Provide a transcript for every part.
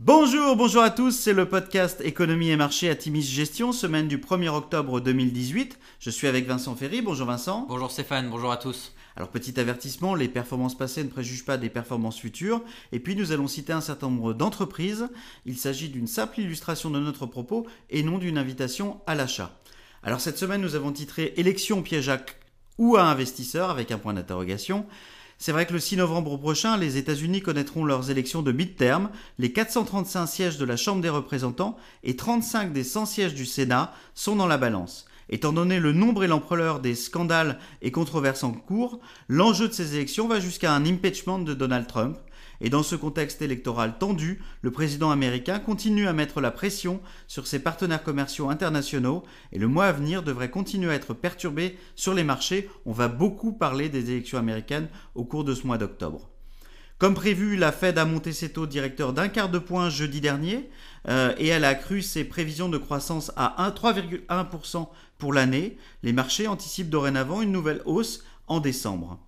Bonjour, bonjour à tous, c'est le podcast Économie et marché à Timis Gestion, semaine du 1er octobre 2018. Je suis avec Vincent Ferry, bonjour Vincent. Bonjour Stéphane, bonjour à tous. Alors petit avertissement, les performances passées ne préjugent pas des performances futures, et puis nous allons citer un certain nombre d'entreprises. Il s'agit d'une simple illustration de notre propos et non d'une invitation à l'achat. Alors cette semaine nous avons titré Élection piège à ou à investisseurs avec un point d'interrogation. C'est vrai que le 6 novembre prochain, les États-Unis connaîtront leurs élections de mid-term. Les 435 sièges de la Chambre des représentants et 35 des 100 sièges du Sénat sont dans la balance. Étant donné le nombre et l'ampleur des scandales et controverses en cours, l'enjeu de ces élections va jusqu'à un impeachment de Donald Trump. Et dans ce contexte électoral tendu, le président américain continue à mettre la pression sur ses partenaires commerciaux internationaux et le mois à venir devrait continuer à être perturbé sur les marchés. On va beaucoup parler des élections américaines au cours de ce mois d'octobre. Comme prévu, la Fed a monté ses taux directeurs d'un quart de point jeudi dernier euh, et elle a accru ses prévisions de croissance à 3,1% pour l'année. Les marchés anticipent dorénavant une nouvelle hausse en décembre.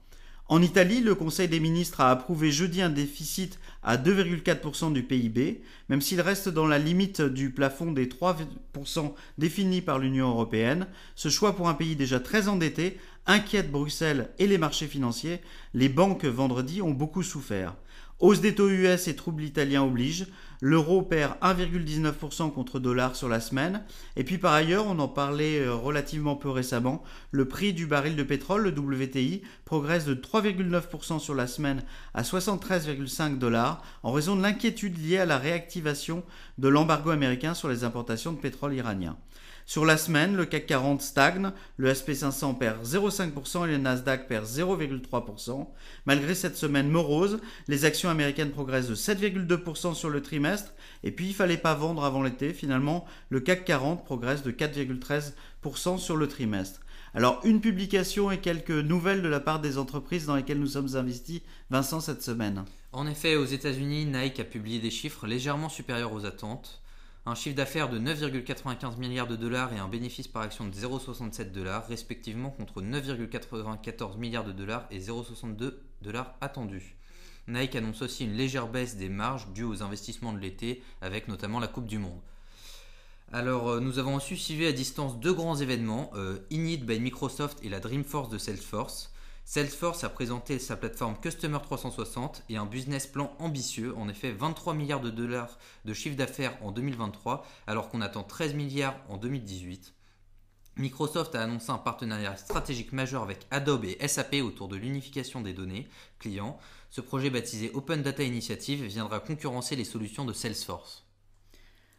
En Italie, le Conseil des ministres a approuvé jeudi un déficit à 2,4% du PIB, même s'il reste dans la limite du plafond des 3% défini par l'Union européenne. Ce choix pour un pays déjà très endetté inquiète Bruxelles et les marchés financiers. Les banques vendredi ont beaucoup souffert. Hausse des taux US et troubles italiens obligent. L'euro perd 1,19% contre dollar sur la semaine. Et puis par ailleurs, on en parlait euh, relativement peu récemment, le prix du baril de pétrole, le WTI, progresse de 3,9% sur la semaine à 73,5 dollars en raison de l'inquiétude liée à la réactivation de l'embargo américain sur les importations de pétrole iranien. Sur la semaine, le CAC 40 stagne, le SP500 perd 0,5% et le Nasdaq perd 0,3%. Malgré cette semaine morose, les actions américaines progressent de 7,2% sur le trimestre et puis il fallait pas vendre avant l'été. Finalement, le CAC 40 progresse de 4,13% sur le trimestre. Alors, une publication et quelques nouvelles de la part des entreprises dans lesquelles nous sommes investis, Vincent, cette semaine. En effet, aux États-Unis, Nike a publié des chiffres légèrement supérieurs aux attentes un chiffre d'affaires de 9,95 milliards de dollars et un bénéfice par action de 0,67 dollars, respectivement contre 9,94 milliards de dollars et 0,62 dollars attendus. Nike annonce aussi une légère baisse des marges dues aux investissements de l'été, avec notamment la Coupe du Monde. Alors, euh, nous avons aussi suivi à distance deux grands événements, euh, Init by Microsoft et la Dreamforce de Salesforce. Salesforce a présenté sa plateforme Customer 360 et un business plan ambitieux, en effet 23 milliards de dollars de chiffre d'affaires en 2023 alors qu'on attend 13 milliards en 2018. Microsoft a annoncé un partenariat stratégique majeur avec Adobe et SAP autour de l'unification des données clients. Ce projet baptisé Open Data Initiative viendra concurrencer les solutions de Salesforce.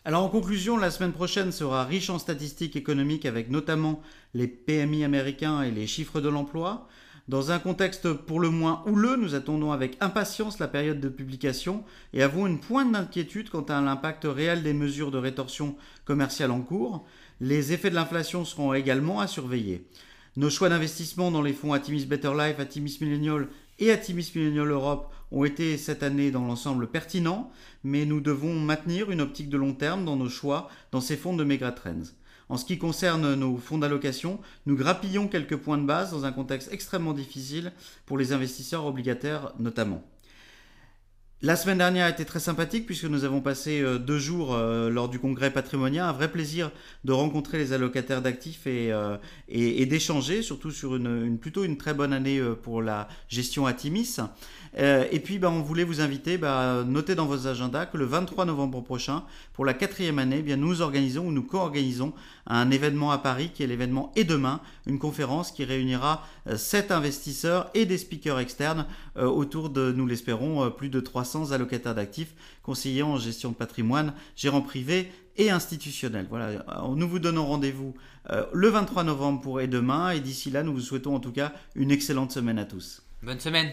Alors en conclusion, la semaine prochaine sera riche en statistiques économiques avec notamment les PMI américains et les chiffres de l'emploi. Dans un contexte pour le moins houleux, nous attendons avec impatience la période de publication et avons une pointe d'inquiétude quant à l'impact réel des mesures de rétorsion commerciale en cours. Les effets de l'inflation seront également à surveiller. Nos choix d'investissement dans les fonds Atimis Better Life, Atimis Millennial et Atimis Millennial Europe ont été cette année dans l'ensemble pertinents, mais nous devons maintenir une optique de long terme dans nos choix dans ces fonds de Megatrends. En ce qui concerne nos fonds d'allocation, nous grappillons quelques points de base dans un contexte extrêmement difficile pour les investisseurs obligataires notamment. La semaine dernière a été très sympathique puisque nous avons passé euh, deux jours euh, lors du congrès patrimonial. Un vrai plaisir de rencontrer les allocataires d'actifs et, euh, d'échanger, surtout sur une, plutôt une très bonne année pour la gestion Atimis. et puis, bah, on voulait vous inviter, bah, notez dans vos agendas que le 23 novembre prochain, pour la quatrième année, eh bien, nous organisons ou nous co-organisons un événement à Paris qui est l'événement Et demain, une conférence qui réunira sept investisseurs et des speakers externes autour de, nous l'espérons, plus de 300 allocataires d'actifs, conseillers en gestion de patrimoine, gérants privés et institutionnels. Voilà, nous vous donnons rendez-vous euh, le 23 novembre pour et demain, et d'ici là, nous vous souhaitons en tout cas une excellente semaine à tous. Bonne semaine